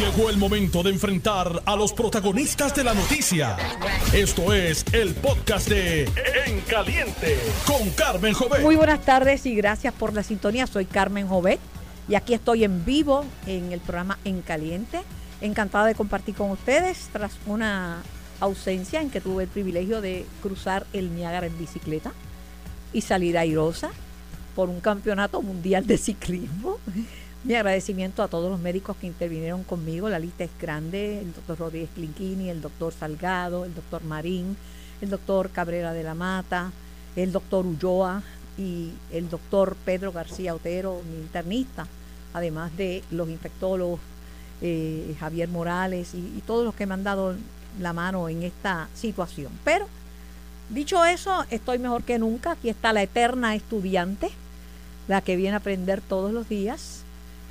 Llegó el momento de enfrentar a los protagonistas de la noticia. Esto es el podcast de En Caliente con Carmen Jovet. Muy buenas tardes y gracias por la sintonía. Soy Carmen Jovet y aquí estoy en vivo en el programa En Caliente. Encantada de compartir con ustedes tras una ausencia en que tuve el privilegio de cruzar el Niágara en bicicleta y salir airosa por un campeonato mundial de ciclismo. Mi agradecimiento a todos los médicos que intervinieron conmigo. La lista es grande. El doctor Rodríguez Clinquini, el doctor Salgado, el doctor Marín, el doctor Cabrera de la Mata, el doctor Ulloa y el doctor Pedro García Otero, mi internista, además de los infectólogos eh, Javier Morales y, y todos los que me han dado la mano en esta situación. Pero, dicho eso, estoy mejor que nunca. Aquí está la eterna estudiante, la que viene a aprender todos los días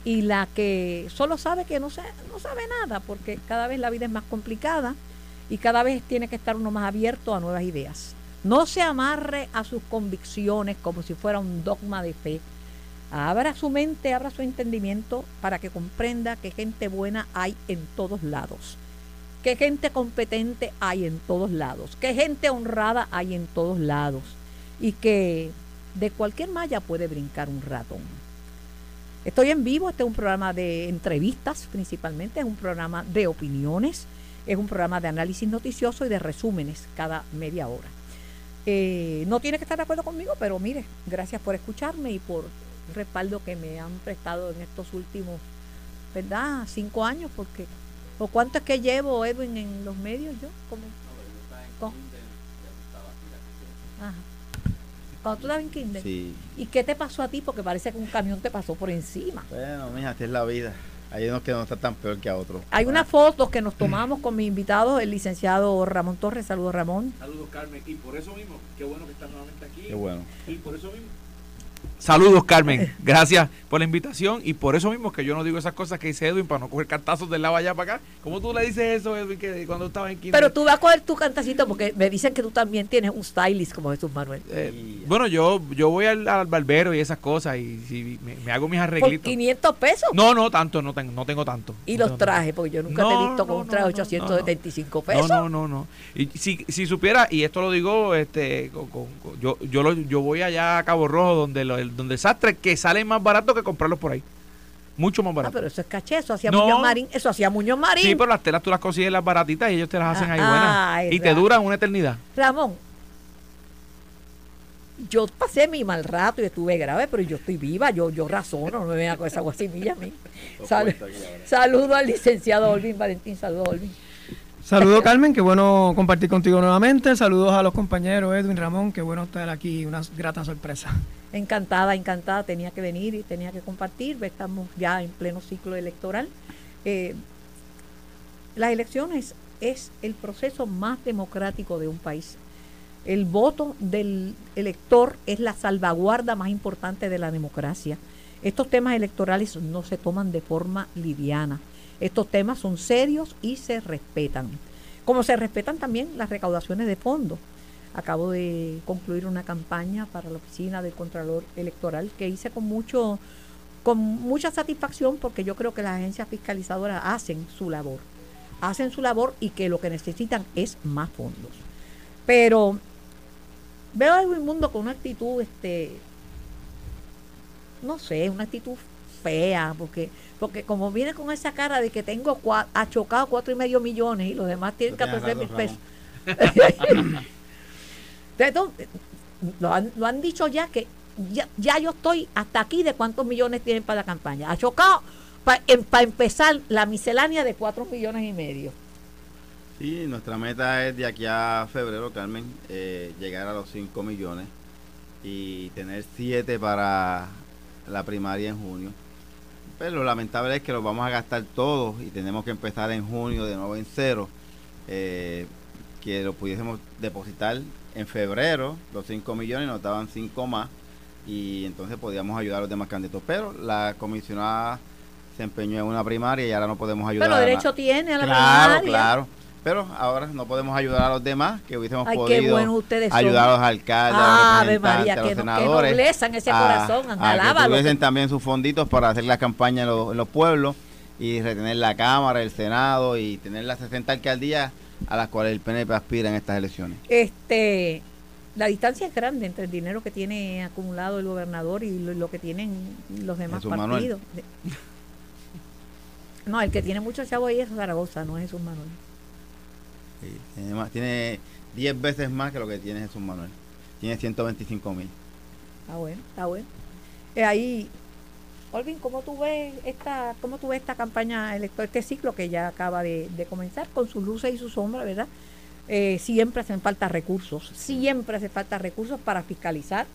y la que solo sabe que no, se, no sabe nada, porque cada vez la vida es más complicada y cada vez tiene que estar uno más abierto a nuevas ideas. No se amarre a sus convicciones como si fuera un dogma de fe. Abra su mente, abra su entendimiento para que comprenda que gente buena hay en todos lados, que gente competente hay en todos lados, que gente honrada hay en todos lados y que de cualquier malla puede brincar un ratón. Estoy en vivo, este es un programa de entrevistas principalmente, es un programa de opiniones, es un programa de análisis noticioso y de resúmenes cada media hora. Eh, no tiene que estar de acuerdo conmigo, pero mire, gracias por escucharme y por el respaldo que me han prestado en estos últimos, ¿verdad? Cinco años, porque, ¿o cuánto es que llevo, Edwin, en los medios yo? Como, ajá. Cuando tú estabas en kinder. Sí. ¿Y qué te pasó a ti? Porque parece que un camión te pasó por encima. Bueno, mija, esta es la vida. Hay unos que no están tan peor que a otros. Hay unas fotos que nos tomamos con mis invitados, el licenciado Ramón Torres. Saludos, Ramón. Saludos, Carmen. Y por eso mismo, qué bueno que estás nuevamente aquí. Qué bueno. Y por eso mismo. Saludos, Carmen. Gracias por la invitación. Y por eso mismo que yo no digo esas cosas que dice Edwin para no coger cartazos del lado allá para acá. ¿Cómo tú le dices eso, Edwin, que cuando estaba en kinder? Pero tú vas a coger tu cantacito porque me dicen que tú también tienes un stylist como Jesús Manuel. Eh, bueno, yo, yo voy al, al barbero y esas cosas y, si me, me hago mis ¿Por arreglitos. 500 pesos? No, no tanto, no tengo, no tengo tanto. Y No los trajes, porque yo nunca te he visto con un traje no, de no, 875 No, pesos. no, no, no. Y si, si supiera, y esto lo digo, este, con- con- con- yo, yo, lo- yo voy allá a Cabo Rojo donde, lo, el, donde el sastre que sale más barato que comprarlos por ahí. Mucho más Ah, barato. pero eso es caché, eso hacía No. Muñoz Marín, eso hacía Muñoz Marín. Sí, pero las telas tú las consigues las baratitas y ellos te las hacen ahí Ah, ay, buenas. Y te Ra- duran una eternidad. Ramón, yo pasé mi mal rato y estuve grave, pero yo estoy viva, yo, yo razono, no me venga con esa guasimilla a mí. Sal- saludo al licenciado Olvin Valentín, saludos Olvin. Saludos Carmen, qué bueno compartir contigo nuevamente. Saludos a los compañeros Edwin, Ramón, qué bueno estar aquí, una grata sorpresa. Encantada, encantada, tenía que venir y tenía que compartir, estamos ya en pleno ciclo electoral. Eh, las elecciones es el proceso más democrático de un país. El voto del elector es la salvaguarda más importante de la democracia. Estos temas electorales no se toman de forma liviana. Estos temas son serios y se respetan. Como se respetan también las recaudaciones de fondos. Acabo de concluir una campaña para la oficina del Contralor Electoral que hice con mucho con mucha satisfacción porque yo creo que las agencias fiscalizadoras hacen su labor. Hacen su labor y que lo que necesitan es más fondos. Pero veo a Edwin Mundo con una actitud este no sé, una actitud fea, porque porque como viene con esa cara de que tengo cua- ha chocado cuatro y medio millones y los demás tienen Tú tienes 14 mil pesos. No- lo, han, lo han dicho ya que ya, ya yo estoy hasta aquí de cuántos millones tienen para la campaña. Ha chocado para empezar la miscelánea de cuatro millones y medio. Sí, nuestra meta es de aquí a febrero, Carmen, eh, llegar a los 5 millones y tener 7 para la primaria en junio. Pero lo lamentable es que los vamos a gastar todos y tenemos que empezar en junio de nuevo en cero. eh, que lo pudiésemos depositar en febrero, los 5 millones, nos daban 5 más y entonces podíamos ayudar a los demás candidatos. Pero la comisionada se empeñó en una primaria y ahora no podemos ayudar Pero a derecho na- tiene a la Claro, primaria. claro. Pero ahora no podemos ayudar a los demás que hubiésemos Ay, podido bueno ayudar a los alcaldes, a los María, a los que, no- que senadores. en ese a- corazón, a que alábalo. tuviesen también sus fonditos para hacer la campaña en los, en los pueblos y retener la Cámara, el Senado y tener las 60 alcaldías a las cuales el PNP aspira en estas elecciones. Este, la distancia es grande entre el dinero que tiene acumulado el gobernador y lo, lo que tienen los demás Jesús partidos. No, el que tiene mucho chavo ahí es Zaragoza, no es Jesús Manuel. Sí, tiene, más- tiene 10 veces más que lo que tiene Jesús Manuel. Tiene 125 mil. Está bueno, está bueno. Eh, ahí, Olvin, ¿cómo tú ves esta, cómo tú ves esta campaña electoral, este ciclo que ya acaba de, de comenzar con sus luces y sus sombras, verdad? Eh, siempre hacen falta recursos, siempre hace falta recursos para fiscalizar.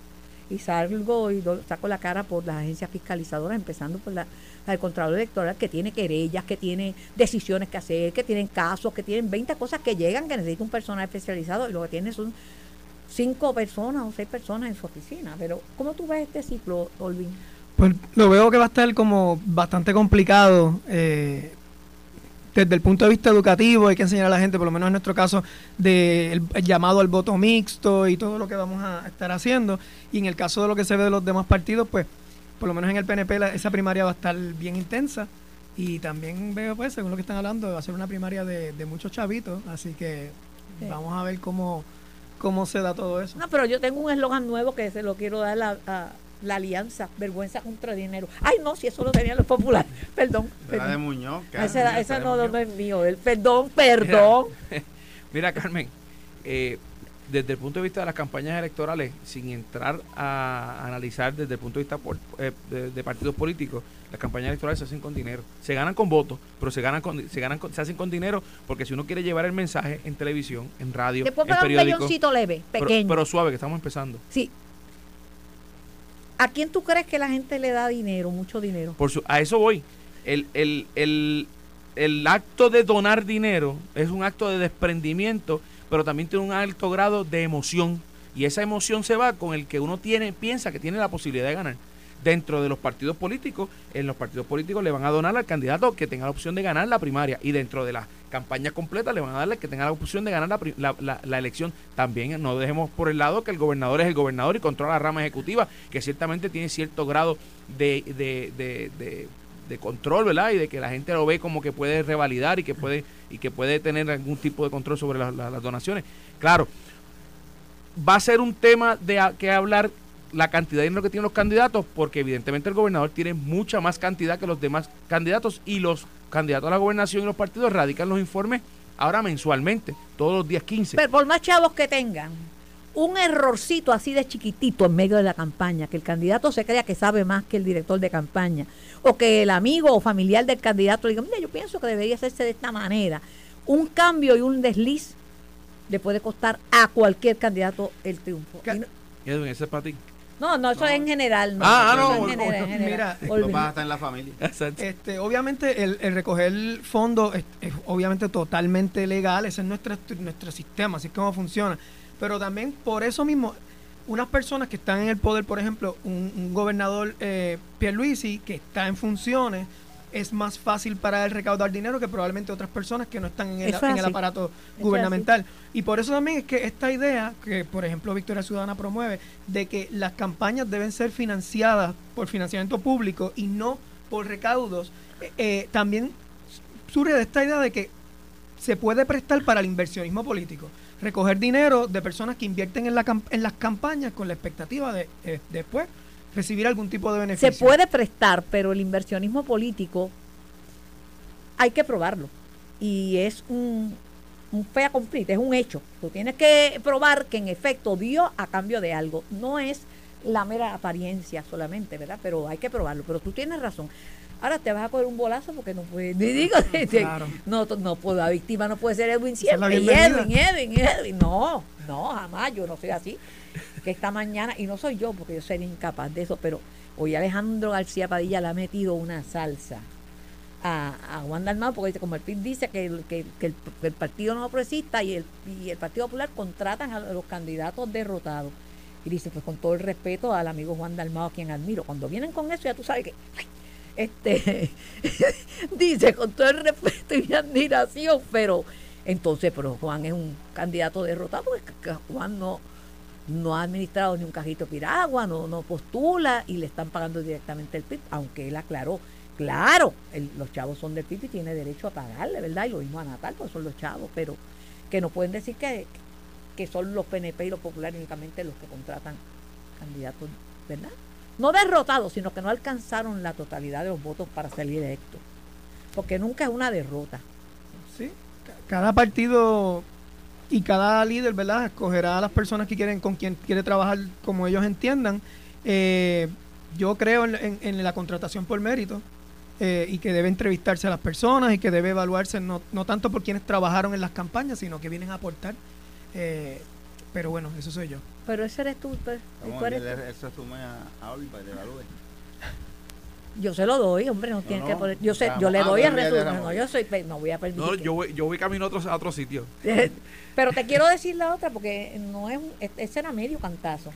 Y salgo y saco la cara por las agencias fiscalizadoras, empezando por la, del Contralor Electoral, que tiene querellas, que tiene decisiones que hacer, que tienen casos, que tienen 20 cosas que llegan, que necesita un personal especializado, y lo que tiene son cinco personas o seis personas en su oficina. Pero, ¿cómo tú ves este ciclo, Olvin? Pues lo veo que va a estar como bastante complicado. eh, desde el punto de vista educativo hay que enseñar a la gente, por lo menos en nuestro caso, del llamado al voto mixto y todo lo que vamos a estar haciendo. Y en el caso de lo que se ve de los demás partidos, pues por lo menos en el PNP la- esa primaria va a estar bien intensa. Y también veo, pues, según lo que están hablando, va a ser una primaria de, de muchos chavitos. Así que Sí. vamos a ver cómo, cómo se da todo eso. No, pero yo tengo un eslogan nuevo que se lo quiero dar a, a la alianza, vergüenza contra dinero. Ay, no, si eso lo tenían los populares. Perdón. Era de perdón. Muñoz. Ah, Carmen, Ese, era- esa de no, no, Muñoz. no es mío. El, perdón, perdón. Mira, Carmen, eh, desde el punto de vista de las campañas electorales, sin entrar a analizar desde el punto de vista por- eh, de, de partidos políticos, las campañas electorales se hacen con dinero. Se ganan con votos, pero se ganan con, se ganan con- se hacen con dinero porque si uno quiere llevar el mensaje en televisión, en radio, puedo en un periódico, pelloncito leve, pero, pequeño. pero suave, que estamos empezando. sí. ¿A quién tú crees que la gente le da dinero, mucho dinero? Por su, a eso voy. El, el, el, el acto de donar dinero es un acto de desprendimiento, pero también tiene un alto grado de emoción. Y esa emoción se va con el que uno tiene, piensa que tiene la posibilidad de ganar. Dentro de los partidos políticos, en los partidos políticos le van a donar al candidato que tenga la opción de ganar la primaria. Y dentro de la campaña completa le van a darle que tenga la opción de ganar la, la, la- elección. También no dejemos por el lado que el gobernador es el gobernador y controla la rama ejecutiva, que ciertamente tiene cierto grado de, control, ¿verdad? Y de que la gente lo ve como que puede revalidar y que puede y que puede tener algún tipo de control sobre la- la- las donaciones. Claro, va a ser un tema de que hablar la cantidad de dinero que tienen los candidatos, porque evidentemente el gobernador tiene mucha más cantidad que los demás candidatos y los candidatos a la gobernación y los partidos radican los informes ahora mensualmente, todos los días 15. Pero por más chavos que tengan, un errorcito así de chiquitito en medio de la campaña, que el candidato se crea que sabe más que el director de campaña, o que el amigo o familiar del candidato diga, mira, yo pienso que debería hacerse de esta manera. Un cambio y un desliz le puede costar a cualquier candidato el triunfo. No, Edwin, ese es para ti. No, no, eso es en general. No, Ah, ah, no, es en no, general, en no, general. mira, Lo Olvida. pasa hasta en la familia. Exacto. Este, obviamente el, el recoger fondos es, es obviamente totalmente legal, ese es nuestro, nuestro sistema, así es como funciona. Pero también por eso mismo, unas personas que están en el poder, por ejemplo, un, un gobernador eh, Pierluisi que está en funciones, es más fácil para él recaudar dinero que probablemente otras personas que no están en el, Eso es en el así. aparato es gubernamental. Y por eso también es que esta idea que, por ejemplo, Victoria Ciudadana promueve, de que las campañas deben ser financiadas por financiamiento público y no por recaudos, eh, eh, también surge de esta idea de que se puede prestar para el inversionismo político. Recoger dinero de personas que invierten en, la en las campañas con la expectativa de eh, después recibir algún tipo de beneficio. Se puede prestar, pero el inversionismo político hay que probarlo. Y es un, un fait accompli, es un hecho. Tú tienes que probar que en efecto dio a cambio de algo. No es la mera apariencia solamente, ¿verdad? Pero hay que probarlo. Pero tú tienes razón. Ahora te vas a coger un bolazo porque no puedes. Ni digo, Claro. no, no puedo, la víctima no puede ser Edwin siempre. Edwin, Edwin, Edwin. No, no, jamás. Yo no soy así que esta mañana, y no soy yo porque yo sería incapaz de eso, pero hoy Alejandro García Padilla le ha metido una salsa a, Juan Dalmau, porque como el PIB dice que el, que, el, Partido No Progresista y el, y el Partido Popular contratan a los candidatos derrotados. Y dice, pues con todo el respeto al amigo Juan Dalmau, a quien admiro, cuando vienen con eso ya tú sabes que... Este, dice, con todo el respeto y mi admiración, pero entonces, pero Juan es un candidato derrotado, porque Juan no, no ha administrado ni un cajito piragua, no, no postula y le están pagando directamente el PIB, aunque él aclaró Claro, los chavos son del PIB y tiene derecho a pagarle, ¿verdad? Y lo mismo a Natal, pues son los chavos, pero que no pueden decir que, que son los PNP y los populares únicamente los que contratan candidatos, ¿verdad? No derrotados, sino que no alcanzaron la totalidad de los votos para salir electos. Porque nunca es una derrota. Sí, ca- cada partido y cada líder, ¿verdad? Escogerá a las personas que quieren, con quien quiere trabajar como ellos entiendan. Eh, yo creo en, en- en la contratación por mérito eh, y que debe entrevistarse a las personas y que debe evaluarse no, no tanto por quienes trabajaron en las campañas, sino que vienen a aportar. Eh, pero bueno, eso soy yo. Pero ese eres tú, pues, y Vamos tú a a, a Olvi Yo se lo doy, hombre, no, tiene no, que poner. Yo sé, yo le Ah, doy tú el. No, yo soy, no voy a permitir. No, yo voy, yo voy camino a otro, a otro sitio. Pero te quiero decir la otra porque no es, un- e- ese era medio cantazo.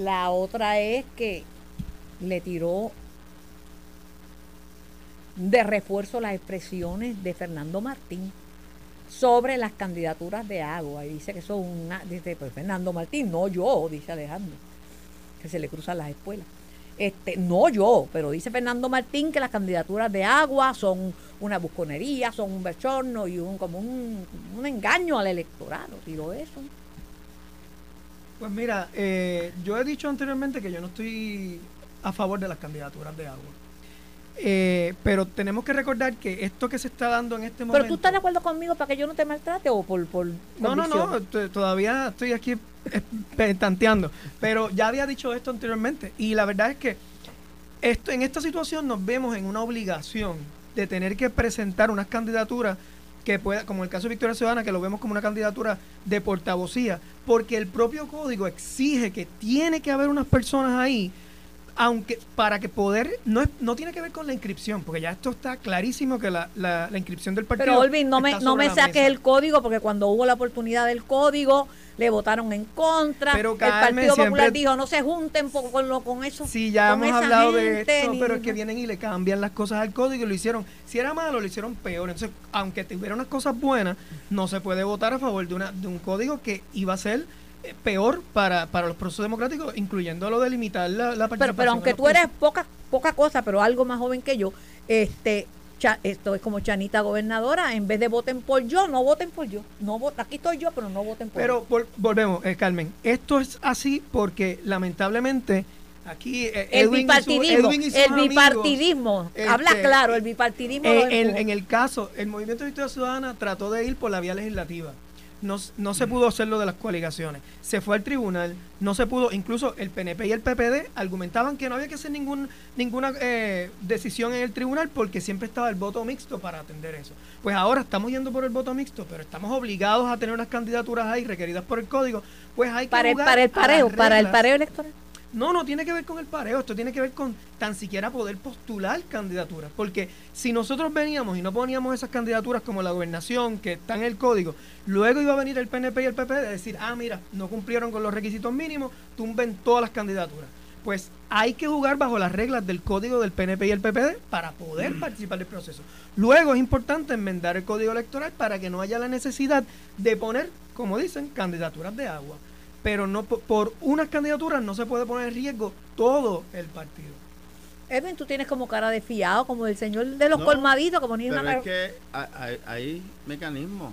La otra es que le tiró de refuerzo las expresiones de Fernando Martín sobre las candidaturas de agua y dice que eso es una dice pues Fernando Martín no yo dice Alejandro que se le cruzan las espuelas este no yo pero dice Fernando Martín que las candidaturas de agua son una busconería son un bechorno y un como un, un engaño al electorado tiró eso Pues mira, eh, yo he dicho anteriormente que yo no estoy a favor de las candidaturas de agua. Eh, pero tenemos que recordar que esto que se está dando en este momento... pero tú estás de acuerdo conmigo para que yo no te maltrate o por por No, no, no, todavía estoy aquí tanteando. Pero ya había dicho esto anteriormente. Y la verdad es que esto, en esta situación nos vemos en una obligación de tener que presentar unas candidaturas que pueda, como el caso de Victoria Ciudadana, que lo vemos como una candidatura de portavocía, porque el propio código exige que tiene que haber unas personas ahí aunque para que poder no es, no tiene que ver con la inscripción porque ya esto está clarísimo que la, la, la inscripción del partido Pero Olvin, no me, no me saques mesa. el código porque cuando hubo la oportunidad del código le votaron en contra. Pero, el Carmen, Partido Popular siempre- dijo no se junten con, lo, con eso. Sí, ya hemos hablado de esto, ni- pero es que vienen y le cambian las cosas al código y lo hicieron. Si era malo, lo hicieron peor. Entonces, aunque tuviera unas cosas buenas, no se puede votar a favor de, una, de un código que iba a ser peor para, para los procesos democráticos, incluyendo lo de limitar la, la participación. Pero, pero aunque tú eres poca, poca cosa, pero algo más joven que yo, este Cha- esto es como Chanita gobernadora, en vez de voten por yo, no voten por yo. No aquí estoy yo, pero no voten por Pero yo. vol- volvemos, eh, Carmen. Esto es así porque lamentablemente aquí eh, El Edwin su- bipartidismo, el amigos, bipartidismo, este, habla claro, el bipartidismo Eh, en el caso, el Movimiento de Victoria Ciudadana trató de ir por la vía legislativa. No, no se pudo hacerlo de las coaligaciones. Se fue al tribunal, no se pudo. Incluso el PNP y el PPD argumentaban que no había que hacer ningún, ninguna eh, decisión en el tribunal porque siempre estaba el voto mixto para atender eso. Pues ahora estamos yendo por el voto mixto, pero estamos obligados a tener unas candidaturas ahí requeridas por el código. Pues hay que para el, para el pareo, para el pareo electoral. No, no tiene que ver con el pareo, esto tiene que ver con tan siquiera poder postular candidaturas. Porque si nosotros veníamos y no poníamos esas candidaturas como la gobernación, que está en el código, luego iba a venir el PNP y el PP a decir, ah, mira, no cumplieron con los requisitos mínimos, tumben todas las candidaturas. Pues hay que jugar bajo las reglas del código del PNP y el PPD para poder participar del proceso. Luego es importante enmendar el código electoral para que no haya la necesidad de poner, como dicen, candidaturas de agua pero no po- por unas candidaturas no se puede poner en riesgo todo el partido. Edwin, tú tienes como cara de fiado, como el señor de los No, colmaditos, como ni Pero una es que hay, hay- hay mecanismos,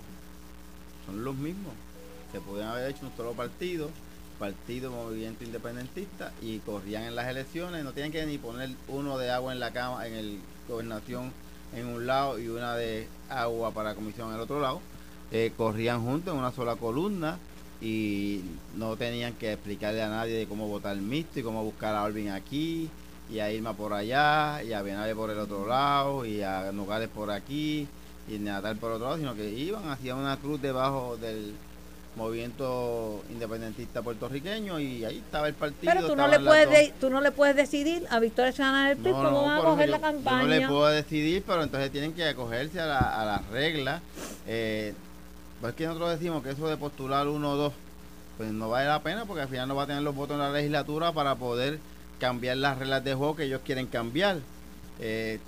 son los mismos. Se podían haber hecho un solo partido, partido movimiento independentista, y corrían en las elecciones, no tienen que ni poner uno de agua en la cama, en el gobernación en un lado y una de agua para comisión en el otro lado. Eh, corrían juntos en una sola columna y no tenían que explicarle a nadie de cómo votar mixto y cómo buscar a Alvin aquí y a Irma por allá y a Benave por el otro lado y a Nogales por aquí y Natal por otro lado, sino que iban, hacían una cruz debajo del movimiento independentista puertorriqueño y ahí estaba el partido. Pero tú no, le puedes de- tú no le puedes decidir a Victoria Ciudadana del PIB No, cómo no, van a coger yo- la yo campaña. no le puedo decidir, pero entonces tienen que acogerse a, la- a las reglas. Eh, pues es que nosotros decimos que eso de postular uno o dos, pues no vale la pena porque al final no va a tener los votos en la legislatura para poder cambiar las reglas de juego que ellos quieren cambiar. Eh,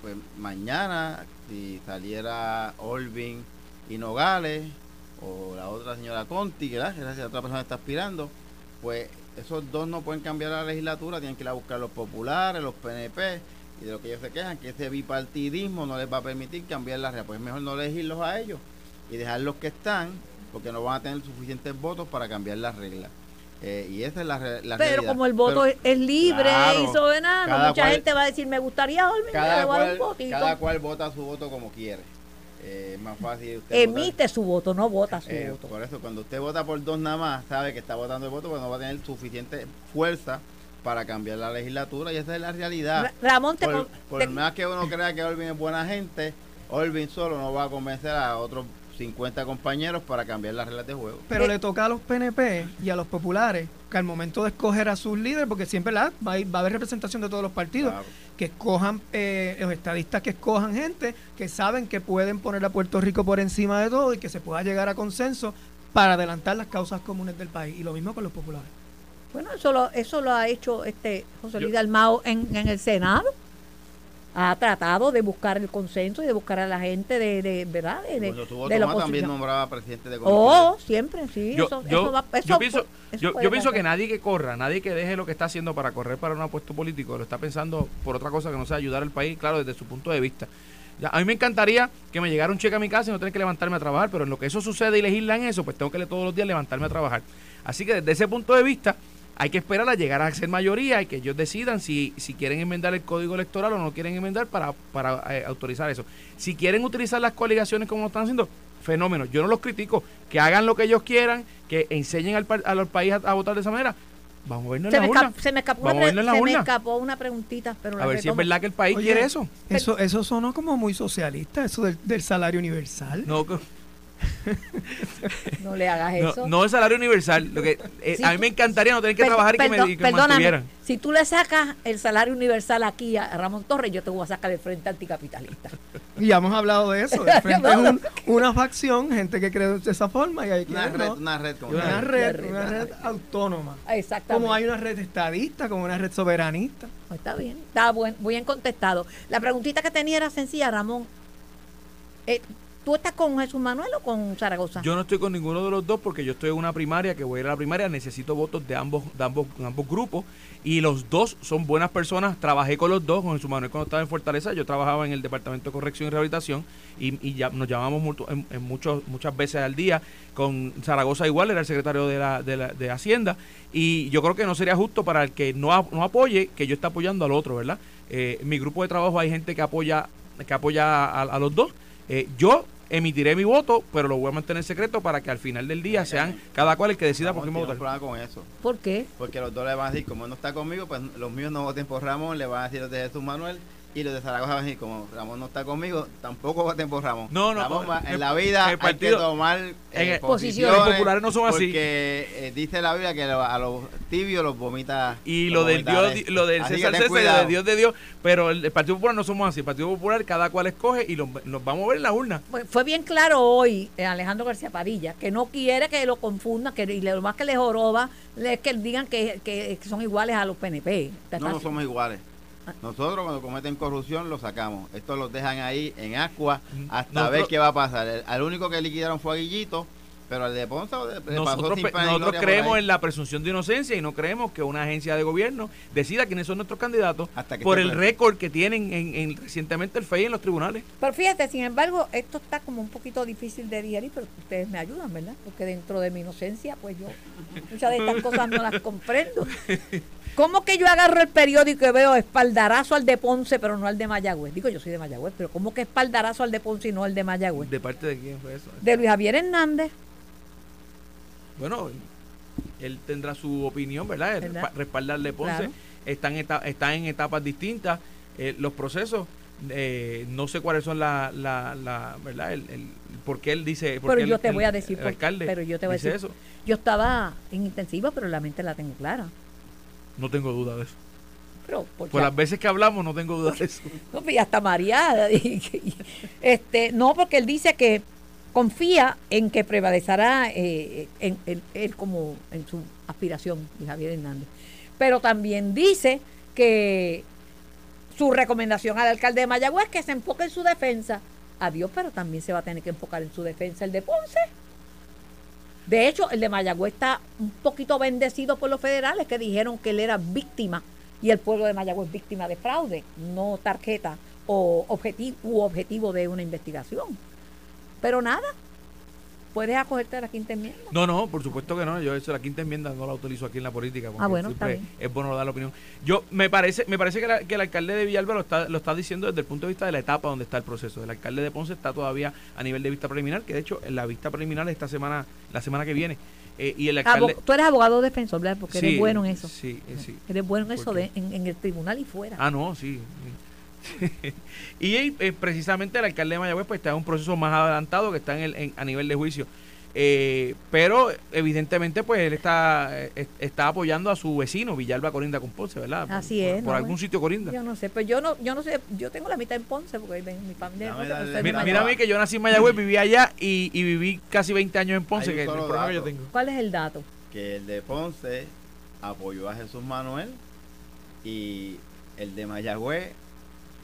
pues mañana, si saliera Olvin y Nogales, o la otra señora Conti, la que la otra persona está aspirando, pues esos dos no pueden cambiar la legislatura, tienen que ir a buscar los populares, los PNP, y de lo que ellos se quejan, que ese bipartidismo no les va a permitir cambiar la regla. Pues es mejor no elegirlos a ellos y dejarlos que están, porque no van a tener suficientes votos para cambiar las reglas. Eh, y esa es la, la Pero realidad. como el voto Pero es- libre Claro, y soberano, mucha cual- gente va a decir, me gustaría le cada, un cual, votito. cada cual vota su voto como quiere. Eh, más fácil usted votar- Emite su voto, no vota su Eh, voto. por eso, cuando usted vota por dos nada más, sabe que está votando el voto, pero no va a tener suficiente fuerza para cambiar la legislatura y esa es la realidad. Ra- Ramón, te, Por, con- por te- más que uno crea que Olvin es buena gente, Olvin solo no va a convencer a otros 50 compañeros para cambiar las reglas de juego. Pero Eh, le toca a los PNP y a los populares que al momento de escoger a sus líderes, porque siempre la, va, a ir- va a haber representación de todos los partidos, Claro. que escojan, eh, los estadistas que escojan gente que saben que pueden poner a Puerto Rico por encima de todo y que se pueda llegar a consenso para adelantar las causas comunes del país. Y lo mismo con los populares. bueno, eso lo, eso lo ha hecho este José Luis Dalmao en, en el Senado. Ha tratado de buscar el consenso y de buscar a la gente de, de ¿verdad? De, de- Cuando tuvo de la también nombraba presidente de Oh, comisión. siempre, sí. Yo, eso, yo- eso va- eso yo pienso, yo, yo pienso que nadie que corra, nadie que deje lo que está haciendo para correr para un puesto político, lo está pensando por otra cosa que no sea ayudar al país, claro, desde su punto de vista. Ya, a mí me encantaría que me llegara un cheque a mi casa y no tener que levantarme a trabajar, pero en lo que eso sucede y legislan eso, pues tengo que todos los días levantarme a trabajar. Así que desde ese punto de vista, hay que esperar a llegar a ser mayoría y que ellos decidan si, si quieren enmendar el código electoral o no quieren enmendar para, para eh, autorizar eso. Si quieren utilizar las coaligaciones como lo están haciendo, fenómeno. Yo no los critico. Que hagan lo que ellos quieran, que enseñen al, al país a, a votar de esa manera. Vamos a vernos Se en me, la urna. escap- se me escapó, Vamos una, en la se me urna. escapó una preguntita, pero la A ver si es verdad que el país Oye, quiere eso. Eso, eso sonó como muy socialista, eso del, del salario universal. No, que- No le hagas no, eso. no el salario universal. Lo que, eh, Sí, a mí tú- me encantaría no tener que Per- trabajar y que, me, y que me perdóname, mantuvieran. si tú le sacas el salario universal aquí a Ramón Torres, yo te voy a sacar del frente anticapitalista. Y ya hemos hablado de eso. De frente es No, no. un- una facción, gente que cree de esa forma y hay que Una red, una red como una red, Una red autónoma. Exactamente. Como hay una red estadista, como una red soberanista. Pues está bien, está buen, bien contestado. La preguntita que tenía era sencilla, Ramón. Eh, ¿Tú estás con Jesús Manuel o con Zaragoza? Yo no estoy con ninguno de los dos porque yo estoy en una primaria que voy a ir a la primaria. Necesito votos de ambos, de ambos, ambos grupos. Y los dos son buenas personas. Trabajé con los dos, con Jesús Manuel cuando estaba en Fortaleza. Yo trabajaba en el Departamento de Corrección y Rehabilitación. Y, y ya nos llamamos mucho- en, muchos, muchas veces al día. Con Zaragoza igual, era el secretario de, la, de, la- de Hacienda. Y yo creo que no sería justo para el que no, no apoye que yo esté apoyando al otro, ¿verdad? Eh, en mi grupo de trabajo hay gente que apoya, que apoya a, a los dos. Eh, yo emitiré mi voto, pero lo voy a mantener secreto para que al final del día sean cada cual el que decida por Ramón tiene un votar. problema con eso. ¿Por qué? Porque los dos le van a decir, como él no está conmigo, pues los míos no voten por Ramón, le van a decir los de Jesús Manuel. Y los de Zaragoza van a decir, como Ramón no está conmigo, tampoco voten por Ramón. No, no, Ramón el- en la vida el hay partido- que tomar en eh, posiciones. Los populares no son así. Porque eh, dice la Biblia que lo- a los tibios los vomita. Y los lo del Dios, lo del Así César César y lo cuidado. del Dios de Dios, pero el, el Partido Popular no somos así. El Partido Popular cada cual escoge y lo- nos vamos a ver en la urna. Pues fue bien claro hoy eh, Alejandro García Padilla que no quiere que lo confundan, que y lo más que les joroba es que digan que, que son iguales a los PNP. No, no somos iguales. Nosotros cuando cometen corrupción los sacamos. Estos los dejan ahí en agua hasta Nosotros- ver qué va a pasar. El- al único que liquidaron fue a Guillito, pero al de Ponce le- le pasó Nosotros, sin nosotros creemos en la presunción de inocencia y no creemos que una agencia de gobierno decida quiénes son nuestros candidatos Hasta que por el récord que tienen en, en- recientemente el FEI en los tribunales. Pero fíjate, sin embargo, esto está como un poquito difícil de digerir, pero ustedes me ayudan, ¿verdad? Porque dentro de mi inocencia, pues yo muchas de estas cosas no las comprendo. ¿Cómo que yo agarro el periódico y veo espaldarazo al de Ponce, pero no al de Mayagüez? Digo, yo soy de Mayagüez, pero ¿cómo que espaldarazo al de Ponce y no al de Mayagüez? ¿De parte de quién fue eso? De Luis Javier Hernández. Bueno, él tendrá su opinión, ¿verdad? ¿Verdad? respa- Respaldarle Ponce. Claro. Están, eta- están en etapas distintas. eh, los procesos, eh, no sé cuáles son la, la, la ¿verdad? El, el, por qué él dice. Pero yo el- te voy a decir, por- alcalde pero yo te voy a decir, eso. yo estaba en intensiva, pero la mente la tengo clara. No tengo duda de eso. Pero, por Por si las veces que hablamos, no tengo duda de eso. No, pues ya está mareada. Este, no, porque él dice que confía en que prevalecerá eh, en, él, él como en su aspiración, Javier Hernández. Pero también dice que su recomendación al alcalde de Mayagüez es que se enfoque en su defensa. Adiós, pero también se va a tener que enfocar en su defensa el de Ponce. De hecho, el de Mayagüez está un poquito bendecido por los federales que dijeron que él era víctima y el pueblo de Mayagüez víctima de fraude, no tarjeta o objetivo, u objetivo de una investigación. Pero nada, puedes acogerte a la quinta enmienda. No, no, por supuesto que no. Yo eso la quinta enmienda no la utilizo aquí en la política. Ah, bueno, está bien. es bueno dar la opinión. Yo me parece, me parece que, la- que el alcalde de Villalba lo está, lo está diciendo desde el punto de vista de la etapa donde está el proceso. El alcalde de Ponce está todavía a nivel de vista preliminar, que de hecho en la vista preliminar esta semana, la semana que viene. Eh, y el alcalde. Tú eres abogado defensor, ¿verdad? Porque eres bueno en eso. Sí, eh, sí. Eres bueno en eso de, en, en el tribunal y fuera. Ah, no, sí. sí. y eh, precisamente el alcalde de Mayagüez pues, está en un proceso más adelantado que está en el, en- a nivel de juicio. Eh, pero evidentemente pues él está eh, está apoyando a su vecino Villalba Corinda con Ponce, ¿verdad? Por- Así por, es, Por ¿no? algún sitio Corinda. Yo no sé, pero yo no, yo no sé, yo tengo la mitad en Ponce porque ven- mi familia de Mira, mira a mí que yo nací en Mayagüez, viví allá y, y viví casi 20 años en Ponce, que es el problema que yo tengo. ¿Cuál es el dato? que el de Ponce apoyó a Jesús Manuel y el de Mayagüez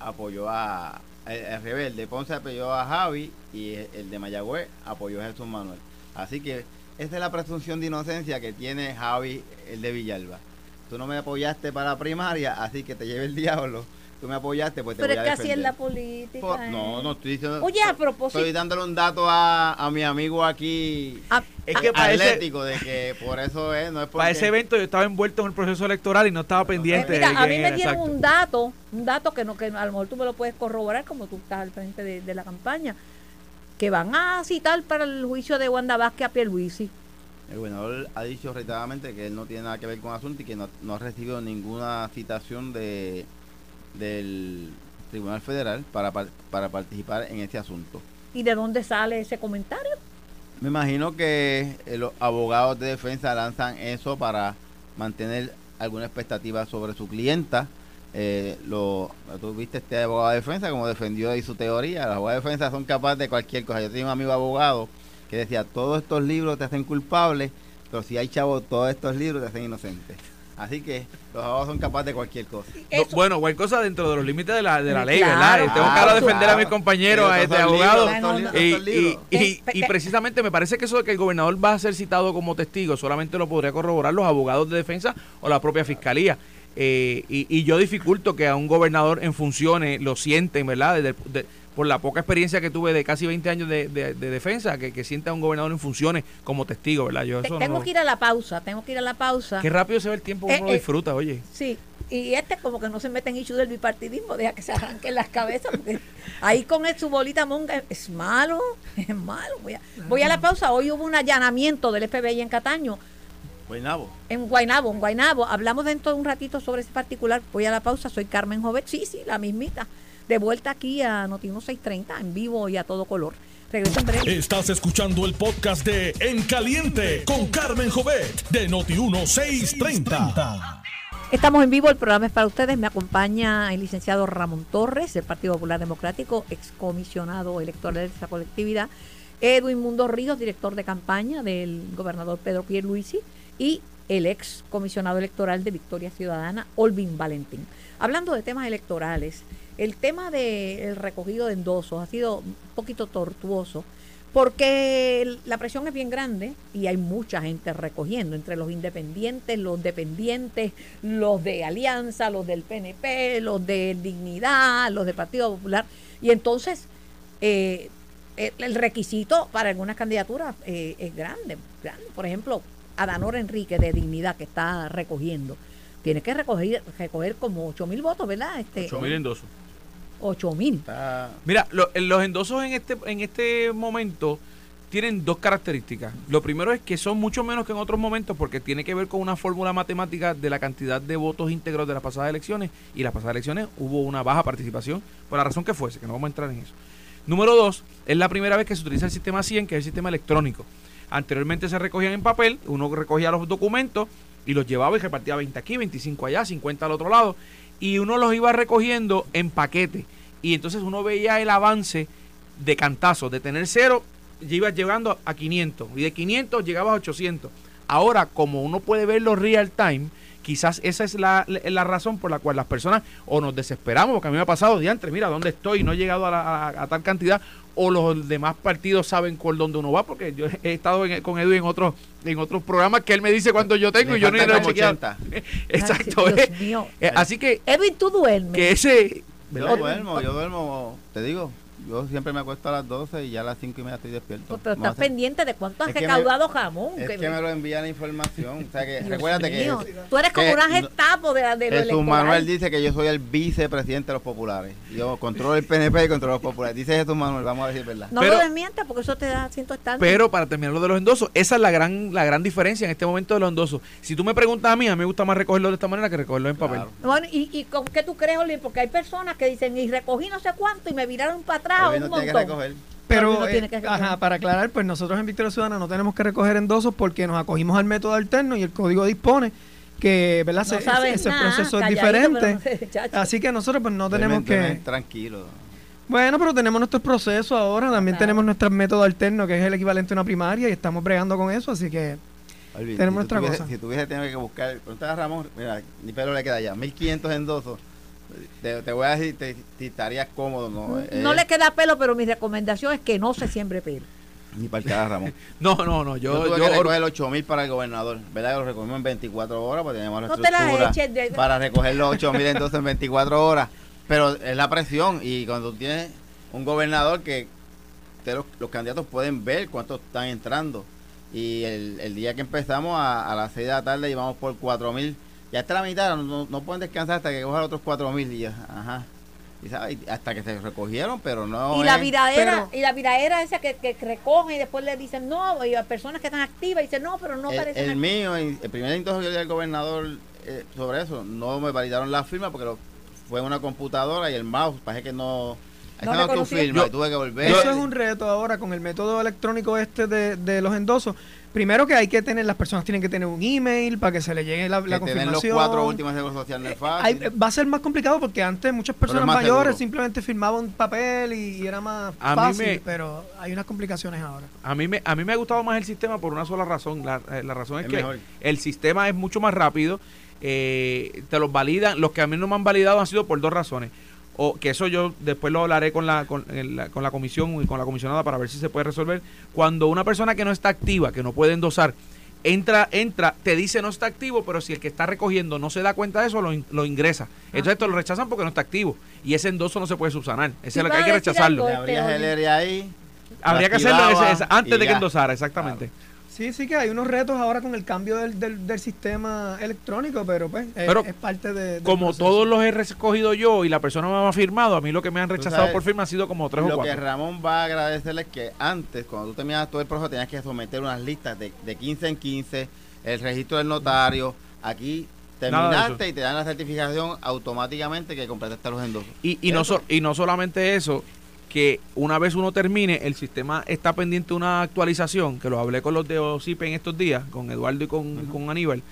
apoyó a el, al revés, el de Ponce apoyó a Javi y el de Mayagüez apoyó a Jesús Manuel. Así que esa es la presunción de inocencia que tiene Javi, el de Villalba. Tú no me apoyaste para primaria, así que te lleve el diablo. Tú me apoyaste, pues te Pero voy es a que así es la defender. política. Po- ¿eh? No, no estoy diciendo. Oye, a propósito- Estoy dándole un dato a, a mi amigo aquí. Ah, Es que para ese- atlético de que por eso es, no es porque Para ese evento yo estaba envuelto en el proceso electoral y no estaba pendiente. Mira, de a mí me dieron exacto. un dato, un dato que no que a lo mejor tú me lo puedes corroborar como tú estás al frente de, de la campaña, que van a citar para el juicio de Wanda Vázquez a Pierluisi. El gobernador ha dicho reiteradamente que él no tiene nada que ver con el asunto y que no, no ha recibido ninguna citación de del Tribunal Federal para, par- para participar en este asunto. ¿Y de dónde sale ese comentario? Me imagino que eh, los abogados de defensa lanzan eso para mantener alguna expectativa sobre su clienta. Eh, lo, tú viste este abogado de defensa como defendió ahí su teoría. Los abogados de defensa son capaces de cualquier cosa. Yo tenía un amigo abogado que decía, todos estos libros te hacen culpable, pero si hay chavos, todos estos libros te hacen inocente. Así que los abogados son capaces de cualquier cosa. No, bueno, cualquier cosa dentro de los límites de la, de la ley, claro, ¿verdad? Tengo que ahora claro, defender a mis compañeros, a este estos abogado. libros, Y, Eh, precisamente me parece que eso de que el gobernador va a ser citado como testigo solamente lo podría corroborar los abogados de defensa o la propia fiscalía. Eh, y, y yo dificulto que a un gobernador en funciones lo sienten, ¿verdad? Desde el- de- por la poca experiencia que tuve de casi 20 años de, de- de defensa, que, que sienta a un gobernador en funciones como testigo, ¿verdad? Yo eso no tengo que ir a la pausa, tengo que ir a la pausa. Qué rápido se ve el tiempo, Eh, uno lo eh, disfruta, oye. Sí, y este como que no se mete en issue del bipartidismo, deja que se arranquen las cabezas, porque ahí con el, su bolita monga es malo, es malo. Voy a, voy a la pausa, hoy hubo un allanamiento del FBI en Cataño, Guaynabo. en Guainabo, en Guainabo. Hablamos dentro de un ratito sobre ese particular. Voy a la pausa, soy Carmen Jovet, sí, sí, la mismita. De vuelta aquí a Notino 630, en vivo y a todo color. Regreso en breve. Estás escuchando el podcast de En Caliente con Carmen Jovet de Noti1630. Estamos en vivo, el programa es para ustedes. Me acompaña el licenciado Ramón Torres, del Partido Popular Democrático, excomisionado electoral de esa colectividad. Edwin Mundo Ríos, director de campaña del gobernador Pedro Pierluisi. Y el ex comisionado electoral de Victoria Ciudadana, Olvin Valentín. Hablando de temas electorales, el tema del recogido de endosos ha sido un poquito tortuoso porque la presión es bien grande y hay mucha gente recogiendo, entre los independientes, los dependientes, los de Alianza, los del PNP, los de Dignidad, los del Partido Popular. Y entonces eh, el requisito para algunas candidaturas eh, es grande, grande. Por ejemplo, Adanor Enrique de Dignidad que está recogiendo. Tiene que recoger, recoger como 8 mil votos, ¿verdad? Este, 8 mil endosos. 8 mil. Está, Mira, lo- los endosos en este, en este momento tienen dos características. Lo primero es que son mucho menos que en otros momentos porque tiene que ver con una fórmula matemática de la cantidad de votos íntegros de las pasadas elecciones y las pasadas elecciones hubo una baja participación por la razón que fuese, que no vamos a entrar en eso. Número dos, es la primera vez que se utiliza el sistema 100, que es el sistema electrónico. Anteriormente se recogían en papel, uno recogía los documentos y los llevaba y repartía 20 aquí, 25 allá, 50 al otro lado, y uno los iba recogiendo en paquete. Y entonces uno veía el avance de cantazo, de tener cero, ya ibas llegando a 500, y de 500 llegabas a 800. Ahora, como uno puede verlo real time, quizás esa es la, la razón por la cual las personas o nos desesperamos, porque a mí me ha pasado diantre, mira, ¿dónde estoy? No he llegado a, la- a- a tal cantidad, o los demás partidos saben por dónde uno va, porque yo he estado en- con Edu en otros en otros programas que él me dice cuánto yo tengo y yo lo he como chequeado. 80. Exacto. Ay, Dios eh. mío. Eh, así que, Edwin, tú duermes. que ese... Yo duermo, yo duermo, te digo, yo siempre me acuesto a las 12 y ya a las 5 y media estoy despierto. Pero estás hace- pendiente de cuánto has Es que me- recaudado jamón. Es que- que me lo envía la información. O sea que Dios recuérdate mío, que tú eres como una gestapo de, la- de Jesús electoral. Manuel dice que yo soy el vicepresidente de los populares. Yo controlo el PNP y controlo los populares. Dice Jesús Manuel, vamos a es verdad. No Pero- lo desmientas porque eso te da asiento estándar. Pero para terminar lo de los endosos, esa es la gran, la gran diferencia en este momento de los endosos. Si tú me preguntas a mí, a mí me gusta más recogerlo de esta manera que recogerlo en papel. Claro. Bueno, ¿y, ¿y con qué tú crees, Oli? Porque hay personas que dicen, y recogí no sé cuánto y me viraron para atrás Él un no tiene que montón. recoger. Pero, eh, ajá, para aclarar, pues nosotros en Victoria Ciudadana no tenemos que recoger endosos porque nos acogimos al método alterno y el código dispone que ¿verdad? No Se- sabes ese nada, proceso es diferente. pero no sé, chacho. Así que nosotros pues no tenemos que... Tranquilo. Bueno, pero tenemos nuestros procesos ahora, también Claro. tenemos nuestro método alterno que es el equivalente a una primaria y estamos bregando con eso, así que... Tenemos si tuviese- cosa. Si tuviese tenido que buscar, pregunta a Ramón, mira, ni pelo le queda ya, 1500 endosos. Te, te voy a decir te- si estarías cómodo, ¿no? No Eh, le queda pelo, pero mi recomendación es que no se siembre pelo. Ni para el cara, Ramón. No, no, no. Yo, Yo, tuve yo, que recoger 8000 para el gobernador, ¿verdad? Que lo recogimos en 24 horas, porque teníamos la No te las estructura eches de- para recoger los 8000 entonces en 24 horas. Pero es la presión, y cuando tú tienes un gobernador que los, los candidatos pueden ver cuántos están entrando. Y el, el día que empezamos a, a las 6 de la tarde íbamos por 4000. Ya está la mitad, no, no pueden descansar hasta que cojan otros 4000 y ya, ajá. Y, ¿sabes? Y hasta que se recogieron, pero no. y la viradera, pero- y la viradera esa que, que recoge y después le dicen no, y a personas que están activas dicen no, pero no el, parecen el activas". mío, el primer intento que yo di al gobernador eh, sobre eso, no me validaron la firma porque lo- fue una computadora y el mouse, parece que no. No Esta no, tu reconocía. firma, Yo- y tuve que volver. Eso es un reto ahora con el método electrónico este de, de los endosos. Primero que hay que tener, las personas tienen que tener un email para que se le llegue la, que la tener los confirmación. cuatro últimos de seguro social no es Hay- fácil. va a ser más complicado porque antes muchas personas mayores seguro. simplemente firmaban un papel y, y era más A fácil, me- pero hay unas complicaciones ahora. A mí, me, a mí me ha gustado más el sistema por una sola razón. La, eh, la razón es, Es que mejor. el sistema es mucho más rápido. eh, te los validan. Los que a mí no me han validado han sido por dos razones. O que eso yo después lo hablaré con la, con, la, con la comisión y con la comisionada para ver si se puede resolver. Cuando una persona que no está activa, que no puede endosar, entra, entra, te dice no está activo, pero si el que está recogiendo no se da cuenta de eso, lo, in- lo ingresa. Entonces te lo rechazan porque no está activo. Y ese endoso no se puede subsanar. Ese es lo que hay que rechazarlo. ahí. Habría que lo hacerlo ese- activaba ese- antes de que endosara, exactamente. Sí, sí que hay unos retos ahora con el cambio del, del, del sistema electrónico, pero pues es- Pero es, parte de... del Como proceso. todos los he recogido yo y la persona me ha firmado, a mí lo que me han rechazado sabes, por firma ha sido como tres o Lo que cuatro. Ramón va a agradecerle es que antes, cuando tú terminabas todo el proceso, tenías que someter unas listas de, de 15 en 15, el registro del notario. Aquí terminaste y te dan la certificación automáticamente que completaste los endosos. Y, y, no so- y no solamente eso, que una vez uno termine, el sistema está pendiente de una actualización, que lo hablé con los de OCIPE en estos días, con Eduardo y con, con Aníbal,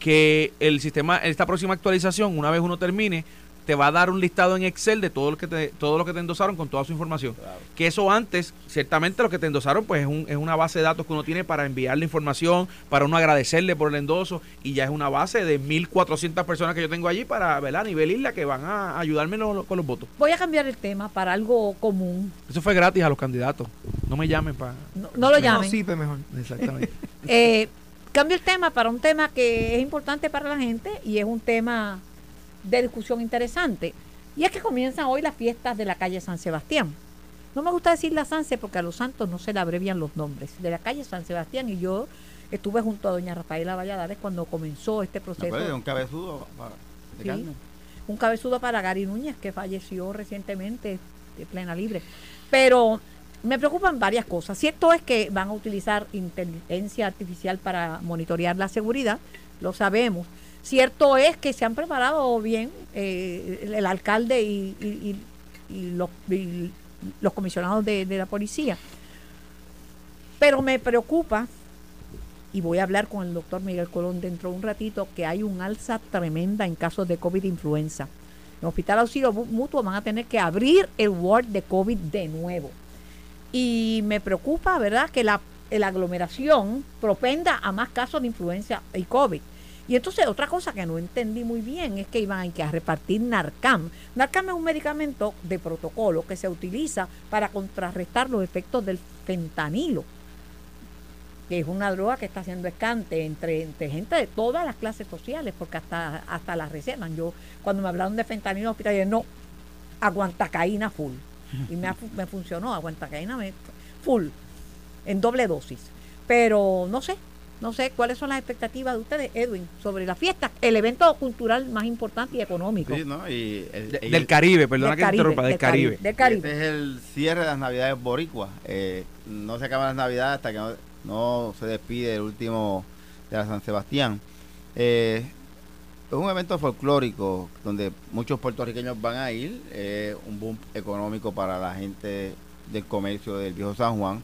que el sistema, esta próxima actualización, una vez uno termine, te va a dar un listado en Excel de todo lo que te, todo lo que te endosaron con toda su información. Claro. Que eso antes, ciertamente lo que te endosaron, pues es, un- es una base de datos que uno tiene para enviar la información, para uno agradecerle por el endoso, y ya es una base de 1.400 personas que yo tengo allí para, ¿verdad? A nivel isla que van a ayudarme lo- con los votos. Voy a cambiar el tema para algo común. Eso fue gratis a los candidatos. No me llamen para... No, no lo No, llamen. sí, pues mejor. Exactamente. Eh, cambio el tema para un tema que es importante para la gente y es un tema de discusión interesante. Y es que comienzan hoy las fiestas de la calle San Sebastián. No me gusta decir la Sanse porque a los santos no se le abrevian los nombres. De la calle San Sebastián y yo estuve junto a doña Rafaela Valladares cuando comenzó este ¿Me proceso. acuerdas? Un cabezudo para, de Sí. carne. un cabezudo para Gary Núñez, que falleció recientemente de plena libre. Pero me preocupan varias cosas. Cierto es que van a utilizar inteligencia artificial para monitorear la seguridad, lo sabemos. Cierto es que se han preparado bien eh, el, alcalde y, los, los comisionados de, de la policía. Pero me preocupa, y voy a hablar con el doctor Miguel Colón dentro de un ratito, que hay un alza tremenda en casos de COVID-influenza. En el Hospital Auxilio Mu- Mutuo van a tener que abrir el ward de COVID de nuevo. Y me preocupa, ¿verdad?, que la, la aglomeración propenda a más casos de influenza y COVID. Y entonces otra cosa que no entendí muy bien es que iban a, repartir Narcam. Narcam es un medicamento de protocolo que se utiliza para contrarrestar los efectos del fentanilo, que es una droga que está haciendo escante entre, gente de todas las clases sociales, porque hasta, hasta la reservan. Yo, cuando me hablaron de fentanilo en el hospital, dije, no, aguantacaína full. Y me, me funcionó, aguantacaína full, en doble dosis. Pero no sé, no sé cuáles son las expectativas de ustedes, Edwin, sobre la fiesta, el evento cultural más importante y económico. Sí, ¿no? Y el- De- el- del Caribe, perdona Del que te interrumpa, del Caribe. Del Caribe. Este es el cierre de las navidades boricuas. Eh, no se acaban las navidades hasta que no, no se despide el último de la San Sebastián. Eh, es un evento folclórico donde muchos puertorriqueños van a ir. eh, un boom económico para la gente del comercio del viejo San Juan.